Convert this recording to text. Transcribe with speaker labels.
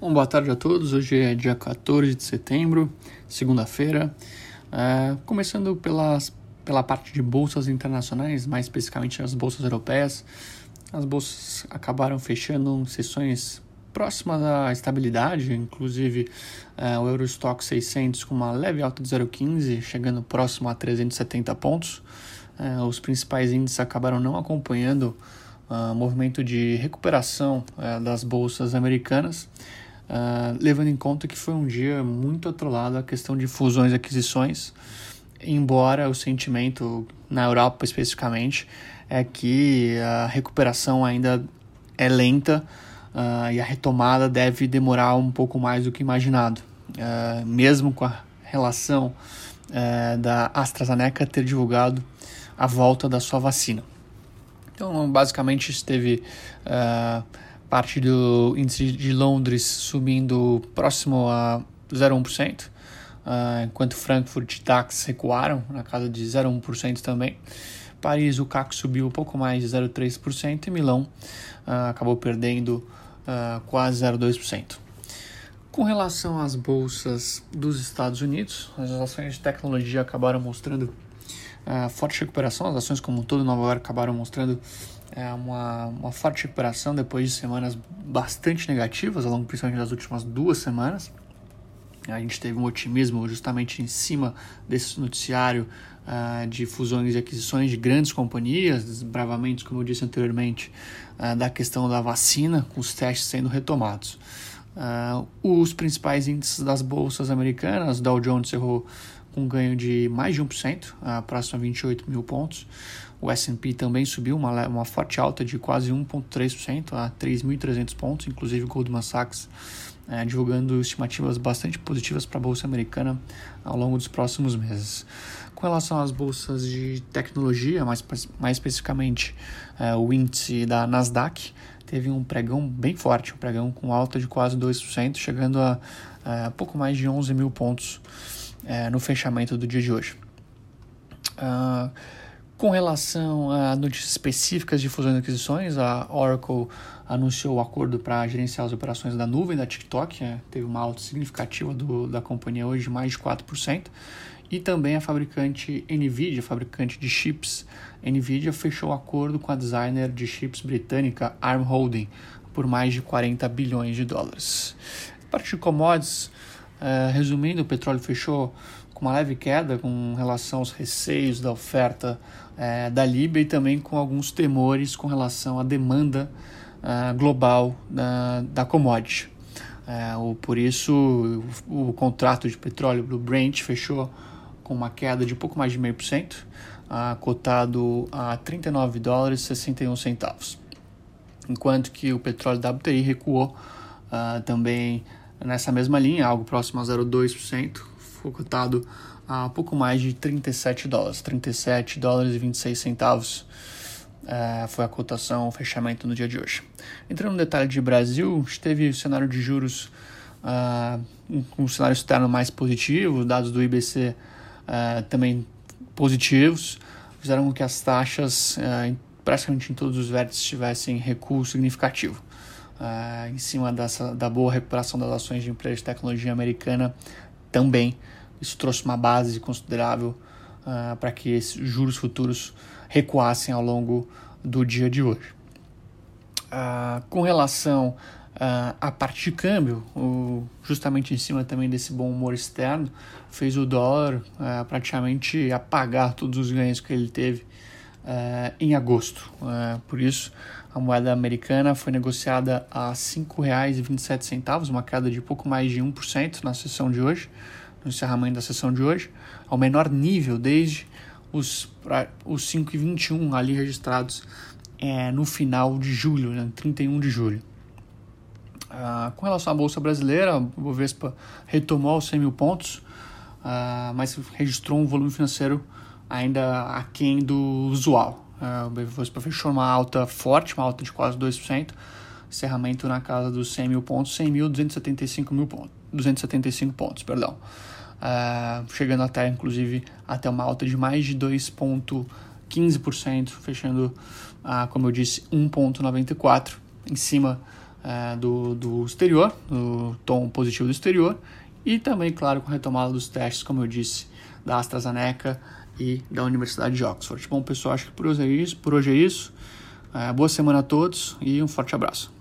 Speaker 1: Bom, boa tarde a todos. Hoje é dia 14 de setembro, segunda-feira. É, começando pelas, pela parte de bolsas internacionais, mais especificamente as bolsas europeias. As bolsas acabaram fechando sessões próximas à estabilidade, inclusive é, o Eurostock 600 com uma leve alta de 0,15, chegando próximo a 370 pontos. É, os principais índices acabaram não acompanhando uh, movimento de recuperação uh, das bolsas americanas, uh, levando em conta que foi um dia muito atrolado a questão de fusões e aquisições, embora o sentimento na Europa especificamente é que a recuperação ainda é lenta uh, e a retomada deve demorar um pouco mais do que imaginado, mesmo com a relação da AstraZeneca ter divulgado a volta da sua vacina. Então, basicamente, esteve uh, parte do índice de Londres subindo próximo a 0,1%, uh, ah, enquanto Frankfurt e DAX recuaram na casa de 0,1% também. Paris, o CAC subiu um pouco mais de 0,3% e Milão uh, acabou perdendo quase 0,2%. Com relação às bolsas dos Estados Unidos, as ações de tecnologia acabaram mostrando uh, forte recuperação. As ações como um todo Nova York acabaram mostrando uh, uma, uma forte recuperação depois de semanas bastante negativas, ao longo principalmente das últimas duas semanas. A gente teve um otimismo justamente em cima desse noticiário uh, de fusões e aquisições de grandes companhias, desbravamentos, como eu disse anteriormente, uh, da questão da vacina, com os testes sendo retomados. Uh, os principais índices das bolsas americanas, Dow Jones cerrou com ganho de mais de 1%, a próxima 28 mil pontos. O S&P também subiu uma, uma forte alta de quase 1,3% a 3.300 pontos, inclusive o Goldman Sachs é, divulgando estimativas bastante positivas para a Bolsa Americana ao longo dos próximos meses. Com relação às bolsas de tecnologia, mais, mais especificamente é, o índice da Nasdaq, teve um pregão bem forte, um pregão com alta de quase 2%, chegando a, a pouco mais de 11 mil pontos é, no fechamento do dia de hoje. Uh, com relação a notícias específicas de fusões e aquisições, a Oracle anunciou o acordo para gerenciar as operações da nuvem da TikTok, é, teve uma alta significativa do, da companhia hoje mais de 4%, e também a fabricante NVIDIA, fabricante de chips NVIDIA, fechou acordo com a designer de chips britânica ARM Holding por mais de 40 bilhões de dólares. A parte de commodities, Uh, resumindo, o petróleo fechou com uma leve queda com relação aos receios da oferta uh, da Líbia e também com alguns temores com relação à demanda uh, global da, da commodity. O, por isso, o, o, contrato de petróleo do Brent fechou com uma queda de pouco mais de meio por cento, cotado a 39 dólares e 61 centavos. Enquanto que o petróleo WTI recuou também nessa mesma linha, algo próximo a 0,2%, foi cotado a pouco mais de 37 dólares, 37 dólares e 26 centavos é, foi a cotação, o fechamento no dia de hoje. Entrando no detalhe de Brasil, teve o cenário de juros uh, um, um cenário externo mais positivo, dados do IBC uh, também positivos, fizeram com que as taxas praticamente em todos os vértices tivessem recuo significativo em cima dessa, da boa recuperação das ações de empresas de tecnologia americana também. Isso trouxe uma base considerável uh, para que esses juros futuros recuassem ao longo do dia de hoje. Uh, com relação uh, à parte de câmbio, o, justamente em cima também desse bom humor externo, fez o dólar praticamente apagar todos os ganhos que ele teve em agosto. por isso, a moeda americana foi negociada a R$ 5,27, uma queda de pouco mais de 1% na sessão de hoje, no encerramento da sessão de hoje, ao menor nível desde os, os 5,21 ali registrados é, no final de julho, né, 31 de julho. Ah, com relação à Bolsa Brasileira, o Bovespa retomou os 100 mil pontos, ah, mas registrou um volume financeiro ainda aquém do usual. Uh, o Bovespa fechou uma alta forte, uma alta de quase 2%, encerramento na casa dos 100 mil pontos, 100.275 mil pontos, 275 pontos, perdão. Uh, chegando até, inclusive, até uma alta de mais de 2,15%, fechando, uh, como eu disse, 1,94% em cima é, do, do exterior, do tom positivo do exterior, e também, claro, com a retomada dos testes, como eu disse, da AstraZeneca e da Universidade de Oxford. Bom, pessoal, acho que por hoje é isso. Por hoje é isso. É, boa semana a todos e um forte abraço.